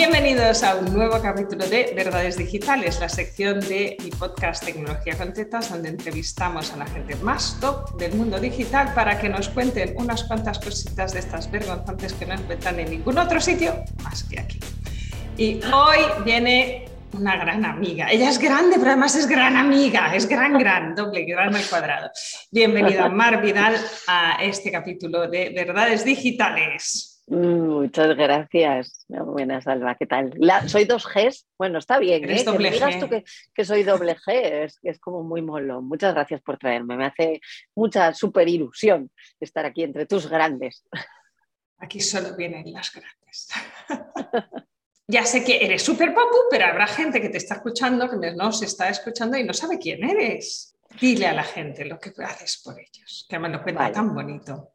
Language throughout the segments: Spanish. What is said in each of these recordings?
Bienvenidos a un nuevo capítulo de Verdades Digitales, la sección de mi podcast Tecnología con donde entrevistamos a la gente más top del mundo digital para que nos cuenten unas cuantas cositas de estas vergonzantes que no encuentran en ningún otro sitio más que aquí. Y hoy viene una gran amiga. Ella es grande, pero además es gran amiga, es gran, gran, doble, gran al cuadrado. Bienvenida, Mar Vidal, a este capítulo de Verdades Digitales. Muchas gracias. Buenas, Alba, ¿qué tal? soy dos Gs. Bueno, está bien. ¿eh? Que me digas tú que, soy doble G, es, es como muy molón. Muchas gracias por traerme. Me hace mucha super ilusión estar aquí entre tus grandes. Aquí solo vienen las grandes. ya sé que eres súper papu, pero habrá gente que te está escuchando, que no se está escuchando y no sabe quién eres. Dile a la gente lo que haces por ellos, que me lo cuenta tan bonito.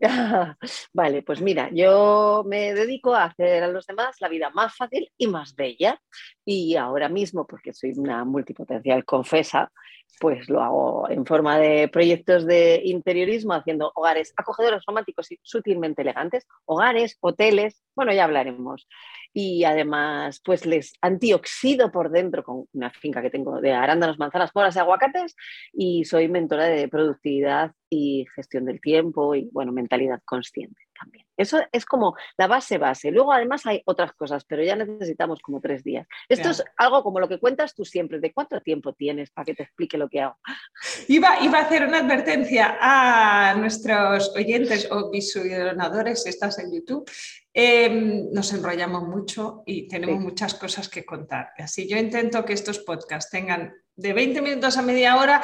vale, pues mira, yo me dedico a hacer a los demás la vida más fácil y más bella. Y ahora mismo, porque soy una multipotencial confesa, pues lo hago en forma de proyectos de interiorismo, haciendo hogares acogedores, románticos y sutilmente elegantes, hogares, hoteles, bueno, ya hablaremos. Y además, pues les antioxido por dentro con una finca que tengo de arándanos, manzanas, moras y aguacates y soy mentora de productividad y gestión del tiempo y, bueno, mentalidad consciente también. Eso es como la base base. Luego además hay otras cosas, pero ya necesitamos como tres días. Esto es algo como lo que cuentas tú siempre, de cuánto tiempo tienes para que te explique lo que hago. Iba, iba a hacer una advertencia a nuestros oyentes o visionadores, si estás en YouTube. Em, nos enrollamos mucho y tenemos muchas cosas que contar. Así yo intento que estos podcasts tengan de 20 minutos a media hora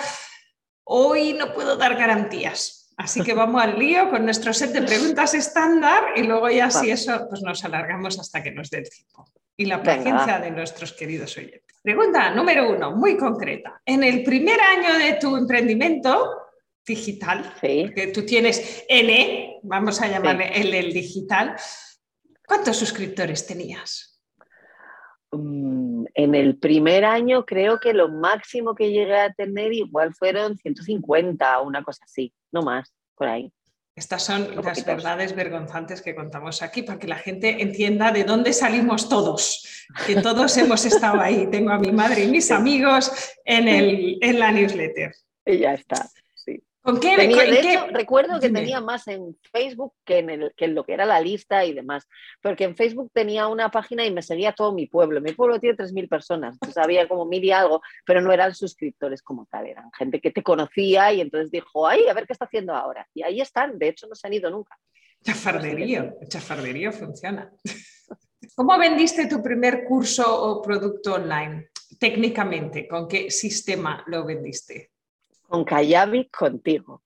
Hoy no puedo dar garantías, así que vamos al lío con nuestro set de preguntas estándar y luego ya si eso pues nos alargamos hasta que nos dé el tiempo. Y la paciencia de nuestros queridos oyentes. Pregunta número uno, muy concreta. En el primer año de tu emprendimiento digital, que tú tienes N, vamos a llamarle el digital, ¿cuántos suscriptores tenías? Mm, en el primer año creo que lo máximo que llegué a tener igual fueron 150 o una cosa así, no más, por ahí. Estas son las verdades vergonzantes que contamos aquí para que la gente entienda de dónde salimos todos, que todos hemos estado ahí. Tengo a mi madre y mis amigos en, el, en la newsletter. Y ya está. ¿Con qué? de hecho, recuerdo que tenía más en Facebook que en, el, que en lo que era la lista y demás. Porque en Facebook tenía una página y me seguía todo mi pueblo. Mi pueblo tiene 3.000 personas, entonces había como mil y algo, pero no eran suscriptores como tal, eran gente que te conocía y entonces dijo, ay, a ver qué está haciendo ahora. Y ahí están, de hecho no se han ido nunca. Chafarderío, chafarderío funciona. ¿Cómo vendiste tu primer curso o producto online? Técnicamente, ¿con qué sistema lo vendiste? Con Kayabi contigo.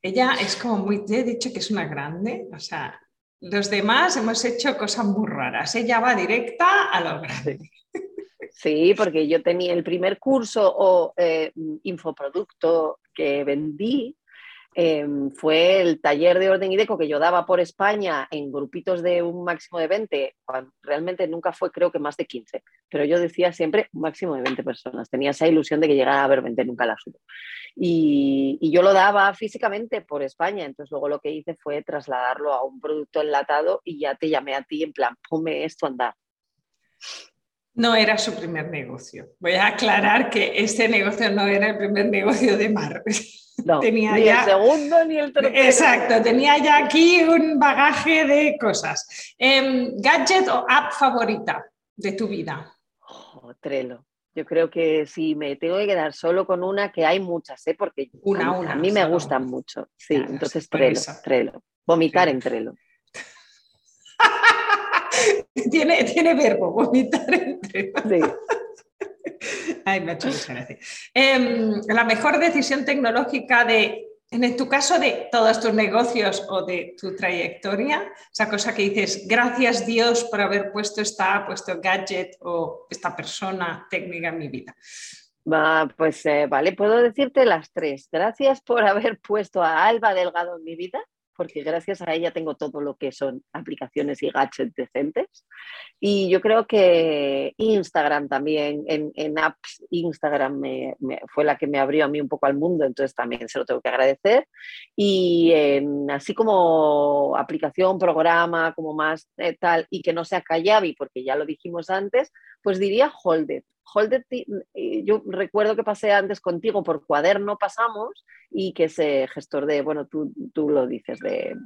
Ella es como muy, te he dicho que es una grande, o sea, los demás hemos hecho cosas muy raras, ella va directa a lo grande. Sí, porque yo tenía el primer curso o eh, infoproducto que vendí, Em, fue el taller de orden y deco que yo daba por España en grupitos de un máximo de 20, realmente nunca fue creo que más de 15, pero yo decía siempre un máximo de 20 personas, tenía esa ilusión de que llegara a haber 20, nunca la subo. Y, yo lo daba físicamente por España, entonces luego lo que hice fue trasladarlo a un producto enlatado y ya te llamé a ti en plan, ponme esto a andar. No era su primer negocio. Voy a aclarar que este negocio no era el primer negocio de Mar. No, tenía ni el segundo ni el tercero. Exacto, tenía ya aquí un bagaje de cosas. Em, ¿Gadget o app favorita de tu vida? Oh, Trello. Yo creo que si me tengo que quedar solo con una, que hay muchas, ¿eh? porque una, a, una, a mí me gustan mucho. Sí, entonces Trello, Trello. Vomitar en Trello. tiene, tiene verbo, vomitar en Trello. Sí. Ay, me ha hecho. Em, la mejor decisión tecnológica de, en tu caso, de todos tus negocios o de tu trayectoria, esa cosa que dices, gracias Dios por haber puesto esta, puesto gadget o esta persona técnica en mi vida. pues eh, vale, puedo decirte las tres. Gracias por haber puesto a Alba Delgado en mi vida. Porque gracias a ella tengo todo lo que son aplicaciones y gadgets decentes. Y yo creo que Instagram también, en, apps, Instagram me, fue la que me abrió a mí un poco al mundo, entonces también se lo tengo que agradecer. Y así como aplicación, programa, como más eh, tal, y que no sea Kayabi, porque ya lo dijimos antes, pues diría Holded. Holded, yo recuerdo que pasé antes contigo por cuaderno, pasamos, y que ese gestor de, bueno, tú, tú lo dices, de,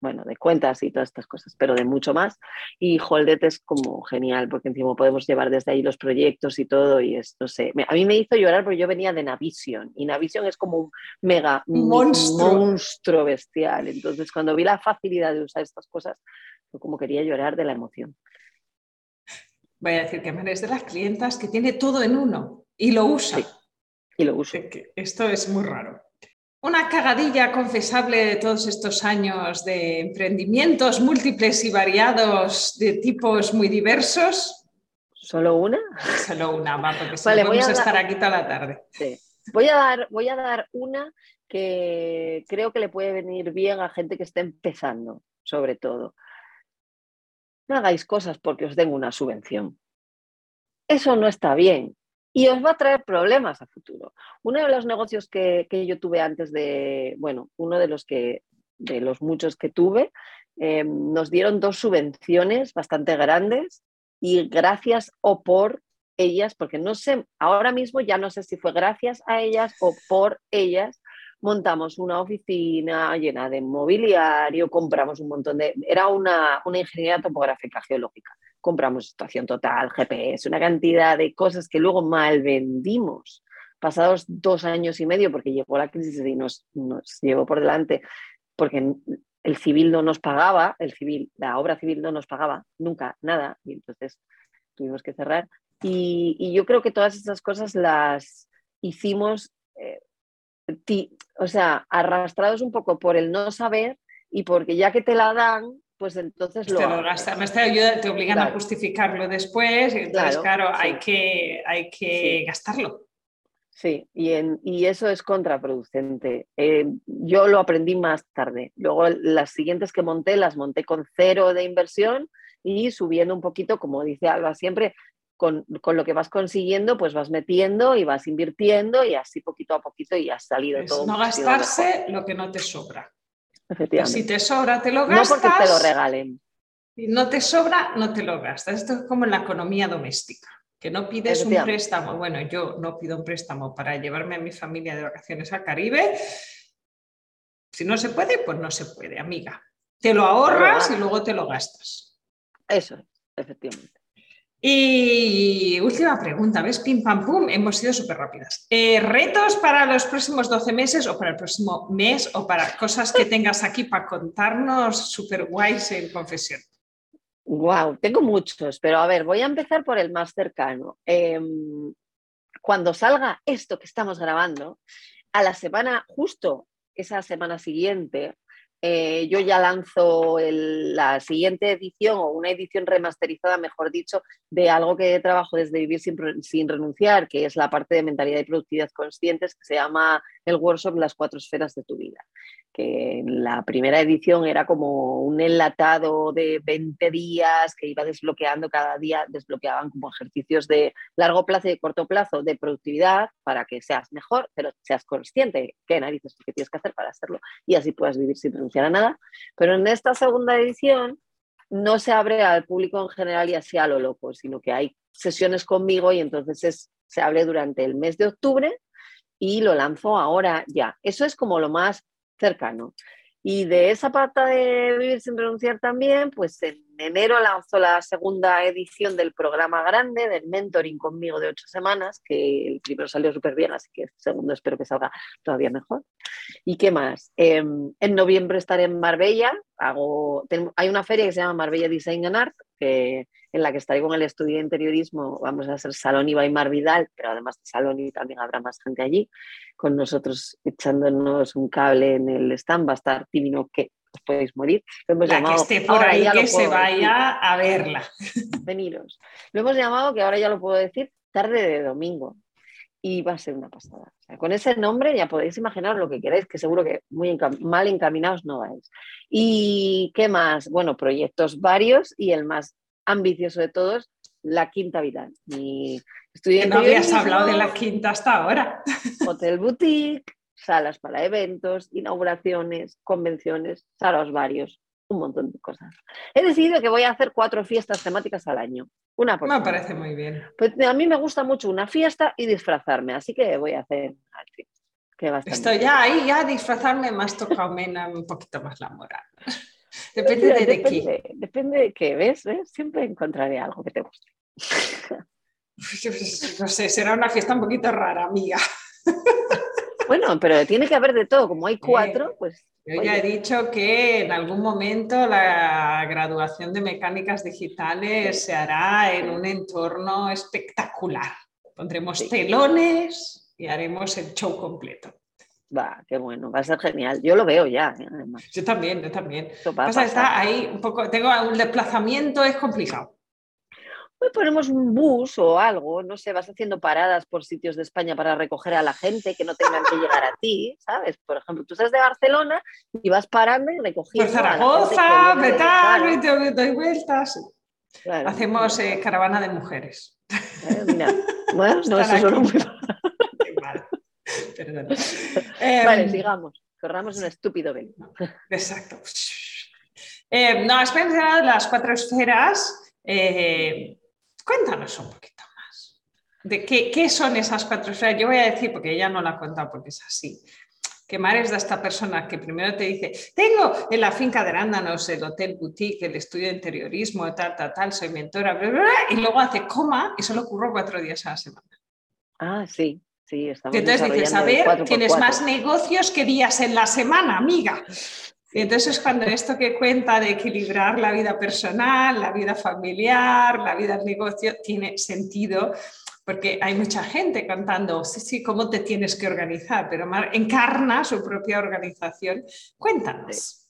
bueno, de cuentas y todas estas cosas, pero de mucho más. Y Holded es como genial, porque encima podemos llevar desde ahí los proyectos y todo, y esto sé. A mí me hizo llorar porque yo venía de Navision, y Navision es como un mega monstruo, monstruo bestial. Entonces, cuando vi la facilidad de usar estas cosas, fue como quería llorar de la emoción. Voy a decir que eres de las clientas que tiene todo en uno y lo usa. y lo usa. Esto es muy raro. Una cagadilla confesable de todos estos años de emprendimientos múltiples y variados de tipos muy diversos. ¿Solo una? Solo una, va, porque si vamos a, estar aquí toda la tarde. Voy, a dar, voy a dar una que creo que le puede venir bien a gente que esté empezando, sobre todo no hagáis cosas porque os den una subvención. Eso no está bien y os va a traer problemas a futuro. Uno de los negocios que, yo tuve antes de, bueno, uno de los que de los muchos que tuve, em, nos dieron dos subvenciones bastante grandes y gracias o por ellas, porque no sé, ahora mismo ya no sé si fue gracias a ellas o por ellas, montamos una oficina llena de mobiliario, compramos un montón de... Era una, una ingeniería topográfica geológica. Compramos estación total, GPS, una cantidad de cosas que luego mal vendimos. Pasados dos años y medio, porque llegó la crisis y nos, nos llevó por delante, porque el civil no nos pagaba, el civil, la obra civil no nos pagaba nunca nada, y entonces tuvimos que cerrar. Y, yo creo que todas esas cosas las hicimos eh, o sea, arrastrados un poco por el no saber y porque ya que te la dan, pues entonces lo... Te lo gastas, te, ayuda, te obligan a justificarlo después y entonces, claro, hay, que, hay que gastarlo. Sí, y, en, y, eso es contraproducente. Eh, yo lo aprendí más tarde. Luego las siguientes que monté las monté con cero de inversión y subiendo un poquito, como dice Alba siempre, con, lo que vas consiguiendo, pues vas metiendo y vas invirtiendo y así poquito a poquito y has salido todo. No gastarse lo que no te sobra. Efectivamente. Si te sobra, te lo gastas. No porque te lo regalen. Si no te sobra, no te lo gastas. Esto es como en la economía doméstica, que no pides un préstamo. Bueno, yo no pido un préstamo para llevarme a mi familia de vacaciones al Caribe. Si no se puede, pues no se puede, amiga. Te lo ahorras y luego te lo gastas. Eso es, efectivamente. Y última pregunta, ¿ves? Pim pam pum, hemos sido súper rápidas. Eh, ¿Retos para los próximos 12 meses o para el próximo mes o para cosas que tengas aquí para contarnos súper guays en confesión? Wow, tengo muchos, pero a ver, voy a empezar por el más cercano. Em, cuando salga esto que estamos grabando, a la semana, justo esa semana siguiente, eh, yo ya lanzo la siguiente edición o una edición remasterizada, mejor dicho, de algo que trabajo desde Vivir sin, sin, renunciar, que es la parte de mentalidad y productividad conscientes, que se llama el workshop Las cuatro esferas de tu vida que la primera edición era como un enlatado de 20 días que iba desbloqueando cada día, desbloqueaban como ejercicios de largo plazo y de corto plazo de productividad para que seas mejor, pero seas consciente qué narices que tienes que hacer para hacerlo y así puedas vivir sin renunciar a nada. Pero en esta segunda edición no se abre al público en general y así a lo loco, sino que hay sesiones conmigo y entonces se abre durante el mes de octubre y lo lanzo ahora ya. Eso es como lo más cercano. Y de esa pata de Vivir sin renunciar también, pues en enero lanzó la segunda edición del programa grande, del mentoring conmigo de ocho semanas, que el primero salió súper bien, así que el segundo espero que salga todavía mejor. ¿Y qué más? Em, en noviembre estaré en Marbella, hago, hay una feria que se llama Marbella Design and Art, que en la que estaré con el estudio de interiorismo, vamos a hacer Salón y Mar Vidal, pero además de Salón y también habrá más gente allí, con nosotros echándonos un cable en el stand, va a estar Timino que os podéis morir. Lo hemos la que esté por ahí, que se vaya a verla. Veniros. Lo hemos llamado, que ahora ya lo puedo decir, tarde de domingo. Y va a ser una pasada. con ese nombre ya podéis imaginar lo que queráis, que seguro que muy mal encaminados no vais. ¿Y qué más? Bueno, proyectos varios y el más ambicioso de todos, la Quinta Vital. Mi no habías hablado de la Quinta hasta ahora. Hotel boutique, salas para eventos, inauguraciones, convenciones, salas varios, un montón de cosas. He decidido que voy a hacer cuatro fiestas temáticas al año. Una Me parece muy bien. Pues a mí me gusta mucho una fiesta y disfrazarme, así que voy a hacer. Estoy ya ahí, ya disfrazarme más toca un poquito más la moral. Depende de, depende, Depende de qué, ¿ves? Siempre encontraré algo que te guste. No sé, será una fiesta un poquito rara, amiga. Bueno, pero tiene que haber de todo. Como hay cuatro, pues. Yo ya he dicho que en algún momento la graduación de mecánicas digitales se hará en un entorno espectacular. Pondremos telones y haremos el show completo. Va, qué bueno, va a ser genial. Yo lo veo ya, ¿eh? además. Yo también, yo también. está ahí un poco, tengo un desplazamiento, es complicado. Hoy ponemos un bus o algo, no sé, vas haciendo paradas por sitios de España para recoger a la gente que no tengan que llegar a ti, ¿sabes? Por ejemplo, tú estás de Barcelona y vas parando y recogiendo. Por Zaragoza, metal, doy vueltas. Hacemos eh, caravana de mujeres. Eh, mira, bueno, no, eso suena muy mal. Perdón. vale, em, sigamos. Corramos un estúpido velo. Exacto. Eh, no, has mencionado las cuatro esferas. Eh, Cuéntanos un poquito más. ¿De qué, son esas cuatro esferas? Yo voy a decir, porque ella no la ha contado porque es así, que Mar es de esta persona que primero te dice, tengo en la finca de Arándanos el hotel boutique, el estudio de interiorismo, tal, tal, tal, soy mentora, y luego hace coma y solo ocurro cuatro días a la semana. Ah, sí, sí, estamos Entonces dices, a ver, tienes más negocios que días en la semana, amiga. Entonces cuando esto que cuenta de equilibrar la vida personal, la vida familiar, la vida del negocio, tiene sentido, porque hay mucha gente cantando, sí, sí, cómo te tienes que organizar, pero encarna su propia organización. Cuéntanos.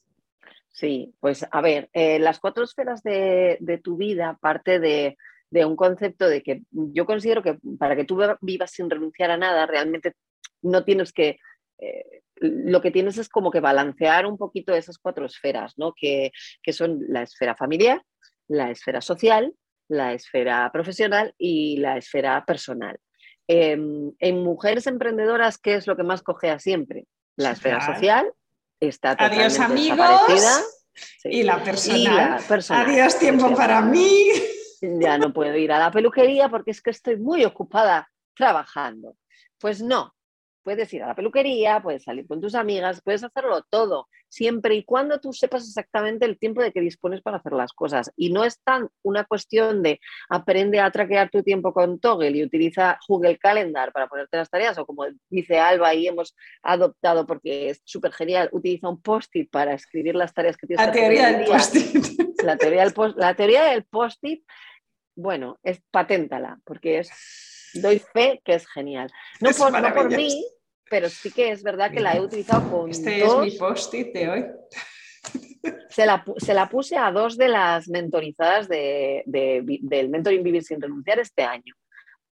Sí, pues a ver, eh, las cuatro esferas de, tu vida parte de, un concepto de que yo considero que para que tú vivas sin renunciar a nada, realmente no tienes que... Eh, lo que tienes es como que balancear un poquito esas cuatro esferas, ¿no? que, son la esfera familiar, la esfera social, la esfera profesional y la esfera personal. Em, en mujeres emprendedoras, ¿qué es lo que más cogea siempre? La esfera social está totalmente Adiós amigos y, la personal. Adiós tiempo para mí. Ya no puedo ir a la peluquería porque es que estoy muy ocupada trabajando. Pues no, Puedes ir a la peluquería, puedes salir con tus amigas, puedes hacerlo todo, siempre y cuando tú sepas exactamente el tiempo de que dispones para hacer las cosas. Y no es tan una cuestión de aprende a traquear tu tiempo con Toggle y utiliza Google Calendar para ponerte las tareas, o como dice Alba y hemos adoptado porque es súper genial, utiliza un post-it para escribir las tareas que tienes la teoría del post-it. La teoría del post la teoría del post-it, bueno, es paténtala, porque es doy fe que es genial. No, por, mí, pero sí que es verdad que la he utilizado con Este es mi post-it de hoy. Se la, puse a dos de las mentorizadas de, del Mentoring Vivir sin renunciar este año.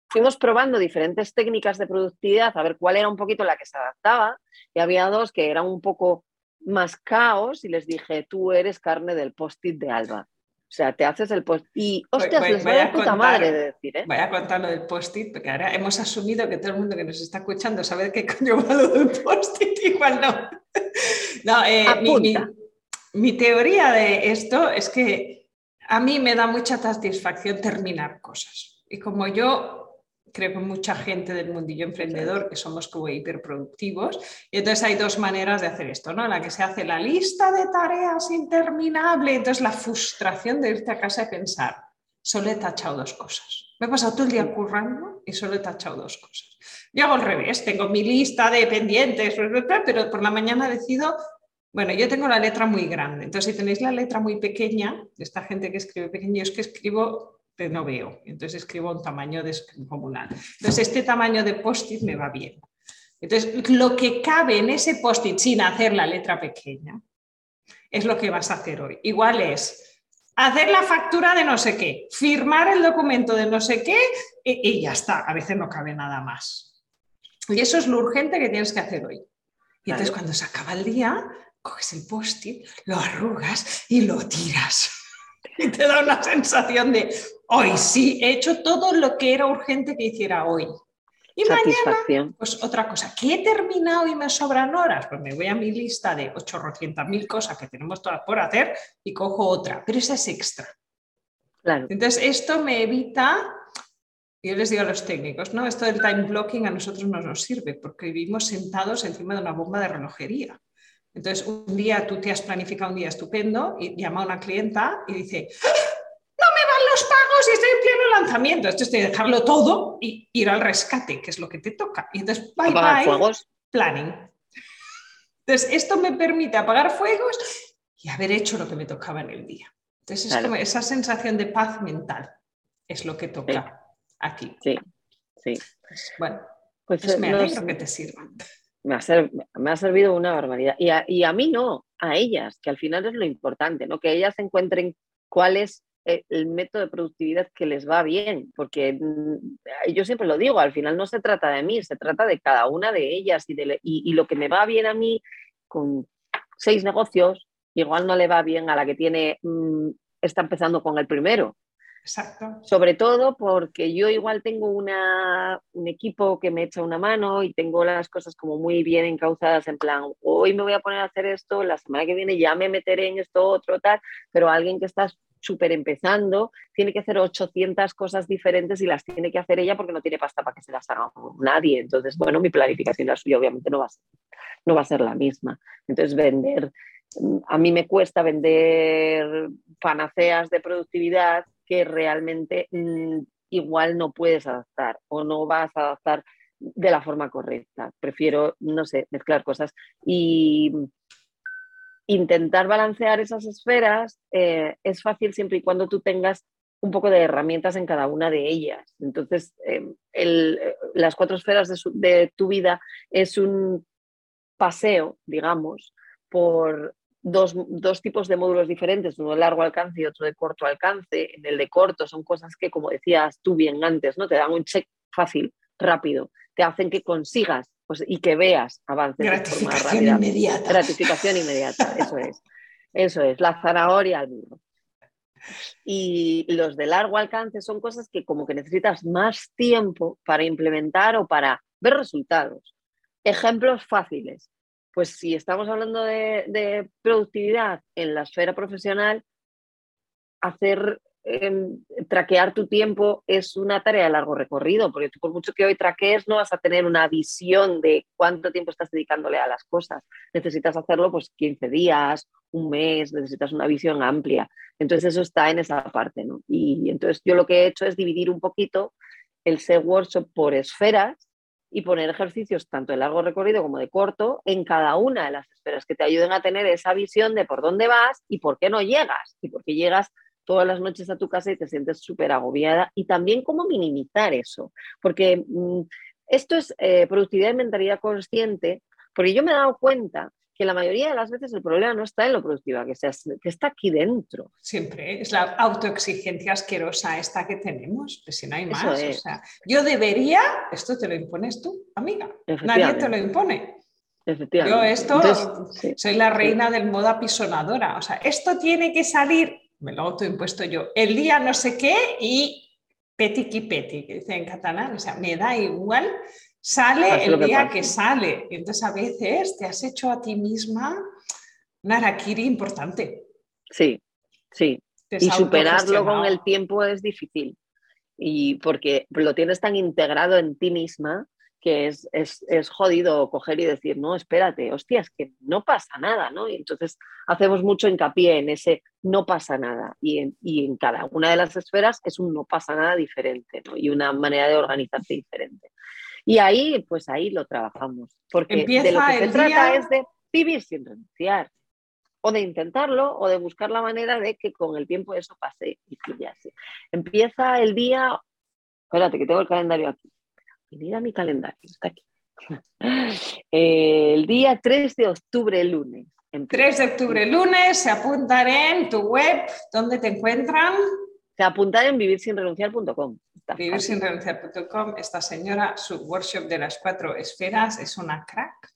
Fuimos probando diferentes técnicas de productividad a ver cuál era un poquito la que se adaptaba y había dos que eran un poco más caos y les dije, tú eres carne del post-it de Alba. O sea, te haces el post y hostias, voy, les a puta madre de decir, ¿eh? Voy a contar lo del post-it, porque ahora hemos asumido que todo el mundo que nos está escuchando sabe qué coño va lo del post-it, igual no. no, eh, mi, mi, teoría de esto es que a mí me da mucha satisfacción terminar cosas. Y como yo creo que mucha gente del mundillo emprendedor que somos como hiperproductivos. Y entonces hay dos maneras de hacer esto, ¿no? La que se hace la lista de tareas interminable, entonces la frustración de irte a casa y pensar, solo he tachado dos cosas. Me he pasado todo el día currando y solo he tachado dos cosas. Yo hago al revés, tengo mi lista de pendientes, pero por la mañana decido bueno, yo tengo la letra muy grande, entonces si tenéis la letra muy pequeña, esta gente que escribe pequeño, es que escribo no veo. Entonces escribo un tamaño descomunal. Entonces este tamaño de post-it me va bien. Entonces lo que cabe en ese post-it sin hacer la letra pequeña es lo que vas a hacer hoy. Igual es hacer la factura de no sé qué, firmar el documento de no sé qué y, y ya está. A veces no cabe nada más. Y eso es lo urgente que tienes que hacer hoy. Y entonces cuando se acaba el día, coges el post-it, lo arrugas y lo tiras. Y te da una sensación de, hoy sí, he hecho todo lo que era urgente que hiciera hoy. Y mañana, pues otra cosa, ¿qué he terminado y me sobran horas? Pues me voy a mi lista de 800.000 mil cosas que tenemos todas por hacer y cojo otra, pero esa es extra. Claro. Entonces, esto me evita yo les digo a los técnicos, ¿no? Esto del time blocking a nosotros no nos sirve porque vivimos sentados encima de una bomba de relojería. Entonces, un día tú te has planificado un día estupendo y llama a una clienta y dice, no me van los pagos y estoy en pleno lanzamiento. Esto es de dejarlo todo y ir al rescate, que es lo que te toca. Y entonces, bye bye, planning. Entonces, esto me permite apagar fuegos y haber hecho lo que me tocaba en el día. Entonces, es como esa sensación de paz mental es lo que toca aquí. Sí, sí. Pues, bueno, pues, pues me alegro que te sirva. Me ha, me ha, servido una barbaridad. Y a, y a, mí no, a ellas, que al final es lo importante, ¿no? Que ellas encuentren cuál es eh, el método de productividad que les va bien, porque mm, yo siempre lo digo, al final no se trata de mí, se trata de cada una de ellas y, de, y, lo que me va bien a mí con seis negocios, igual no le va bien a la que tiene, mm, está empezando con el primero. Exacto. Sobre todo porque yo igual tengo una, un equipo que me echa una mano y tengo las cosas como muy bien encauzadas en plan, hoy me voy a poner a hacer esto, la semana que viene ya me meteré en esto otro, tal, pero alguien que está súper empezando tiene que hacer 800 cosas diferentes y las tiene que hacer ella porque no tiene pasta para que se las haga nadie. Entonces, bueno, mi planificación la suya obviamente no va a ser, no va a ser la misma. Entonces, vender, a mí me cuesta vender panaceas de productividad que realmente mm, igual no puedes adaptar o no vas a adaptar de la forma correcta. Prefiero, no sé, mezclar cosas y intentar balancear esas esferas eh, es fácil siempre y cuando tú tengas un poco de herramientas en cada una de ellas. Entonces, em, eh, las cuatro esferas de, de tu vida es un paseo, digamos, por dos, dos, tipos de módulos diferentes, uno de largo alcance y otro de corto alcance. En el de corto son cosas que, como decías tú bien antes, ¿no? te dan un check fácil, rápido, te hacen que consigas pues, y que veas avances. Gratificación inmediata. Gratificación inmediata, eso es. Eso es, la zanahoria al burro. Y los de largo alcance son cosas que como que necesitas más tiempo para implementar o para ver resultados. Ejemplos fáciles pues si estamos hablando de, productividad en la esfera profesional, hacer em, traquear tu tiempo es una tarea de largo recorrido, porque tú por mucho que hoy traquees no vas a tener una visión de cuánto tiempo estás dedicándole a las cosas. Necesitas hacerlo pues 15 días, un mes, necesitas una visión amplia. Entonces eso está en esa parte, ¿no? Y entonces yo lo que he hecho es dividir un poquito el SEO Workshop por esferas y poner ejercicios tanto de largo recorrido como de corto en cada una de las esferas que te ayuden a tener esa visión de por dónde vas y por qué no llegas y por qué llegas todas las noches a tu casa y te sientes súper agobiada y también cómo minimizar eso, porque mm, esto es eh, productividad y mentalidad consciente, porque yo me he dado cuenta que la mayoría de las veces el problema no está en lo productiva, que, sea, que está aquí dentro. Siempre es la autoexigencia asquerosa esta que tenemos, pues si no hay más. O sea, yo debería, esto te lo impones tú, amiga, nadie te lo impone. Yo esto, soy la reina del moda apisonadora, o sea, esto tiene que salir, me lo autoimpuesto yo, el día no sé qué y petiqui peti, que dice en catalán, o sea, me da igual Sale el día que, sale. Entonces a veces te has hecho a ti misma un harakiri importante. Sí, sí. y superarlo con el tiempo es difícil. Y porque lo tienes tan integrado en ti misma que es, es, jodido coger y decir, no, espérate, hostias, que no pasa nada, ¿no? Y entonces hacemos mucho hincapié en ese no pasa nada. Y en, y en cada una de las esferas es un no pasa nada diferente, ¿no? Y una manera de organizarse diferente. Y ahí, pues ahí lo trabajamos, porque de lo que se trata es de vivir sin renunciar, o de intentarlo, o de buscar la manera de que con el tiempo eso pase y así. Empieza el día, espérate que tengo el calendario aquí, mira mi calendario, está aquí. el día 3 de octubre, lunes. 3 de octubre, lunes, se apuntan en tu web, ¿dónde te encuentran? Se apuntar en vivirsinrenunciar.com. Vivirsinrenunciar.com. Esta señora, su workshop de las cuatro esferas es una crack.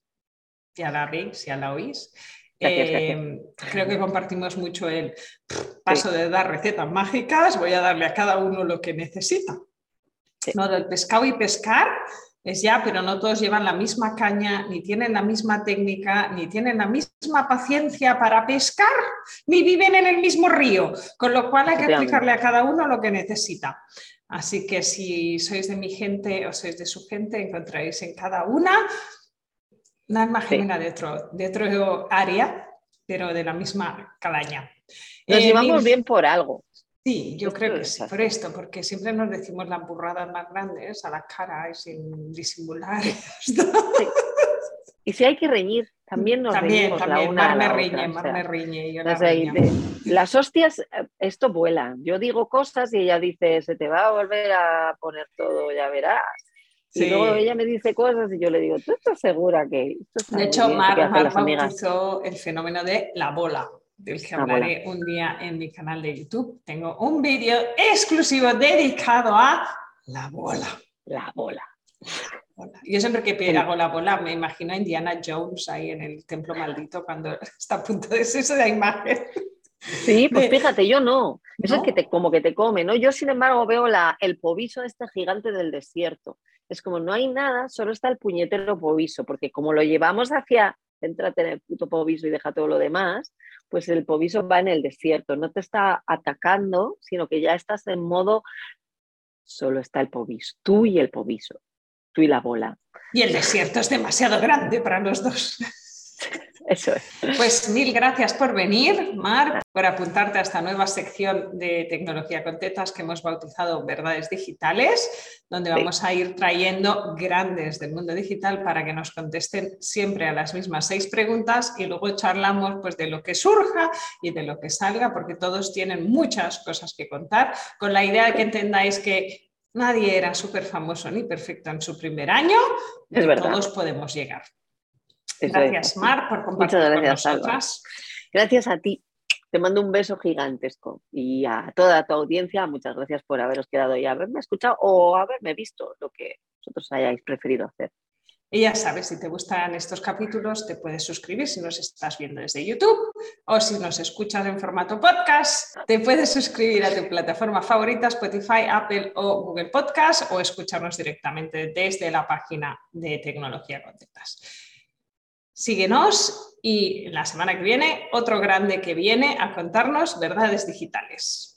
Ya la veis, ya la oís. Eh, creo que compartimos mucho el paso de dar recetas mágicas. Voy a darle a cada uno lo que necesita. No, del pescado y pescar es ya, pero no todos llevan la misma caña, ni tienen la misma técnica, ni tienen la misma paciencia para pescar, ni viven en el mismo río, con lo cual hay que explicarle a cada uno lo que necesita. Así que si sois de mi gente o sois de su gente, encontraréis en cada una una alma de, otro, de otro área, pero de la misma calaña. Nos eh, llevamos bien por algo. Sí, yo creo que sí, por esto, porque siempre nos decimos las burradas más grandes a la cara y sin disimular. Y si hay que reñir, también nos también, también, la una me riñe, me riñe. Yo las hostias, eh, esto vuela. Yo digo cosas y ella dice, se te va a volver a poner todo, ya verás. Y luego ella me dice cosas y yo le digo, ¿tú estás segura que...? de hecho, Mar, Mar bautizó el fenómeno de la bola del que hablaré un día en mi canal de YouTube. Tengo un vídeo exclusivo dedicado a la bola. La bola. Yo siempre que hago la bola me imagino a Indiana Jones ahí en el templo maldito cuando está a punto de ser esa imagen. Sí, pues fíjate, yo no. Eso es que te, como que te come, ¿no? Yo, sin embargo, veo la, el poviso de este gigante del desierto. Es como no hay nada, solo está el puñetero poviso, porque como lo llevamos hacia, entrate en el puto poviso y deja todo lo demás, pues el poviso va en el desierto, no te está atacando, sino que ya estás en modo, solo está el poviso, tú y el poviso, tú y la bola. Y el desierto es demasiado grande para los dos. Eso es. Pues mil gracias por venir, Mar, por apuntarte a esta nueva sección de tecnología con tetas que hemos bautizado Verdades Digitales, donde vamos a ir trayendo grandes del mundo digital para que nos contesten siempre a las mismas seis preguntas y luego charlamos pues, de lo que surja y de lo que salga, porque todos tienen muchas cosas que contar, con la idea de que entendáis que Nadie era súper famoso ni perfecto en su primer año, es todos podemos llegar gracias, Mar, por compartir gracias, con nosotras. Gracias a ti. Te mando un beso gigantesco y a toda tu audiencia, muchas gracias por haberos quedado y haberme escuchado o haberme visto lo que vosotros hayáis preferido hacer. Y ya sabes, si te gustan estos capítulos, te puedes suscribir si nos estás viendo desde YouTube o si nos escuchas en formato podcast, te puedes suscribir a tu plataforma favorita, Spotify, Apple o Google Podcast o escucharnos directamente desde la página de Tecnología Contentas. Síguenos y la semana que viene otro grande que viene a contarnos verdades digitales.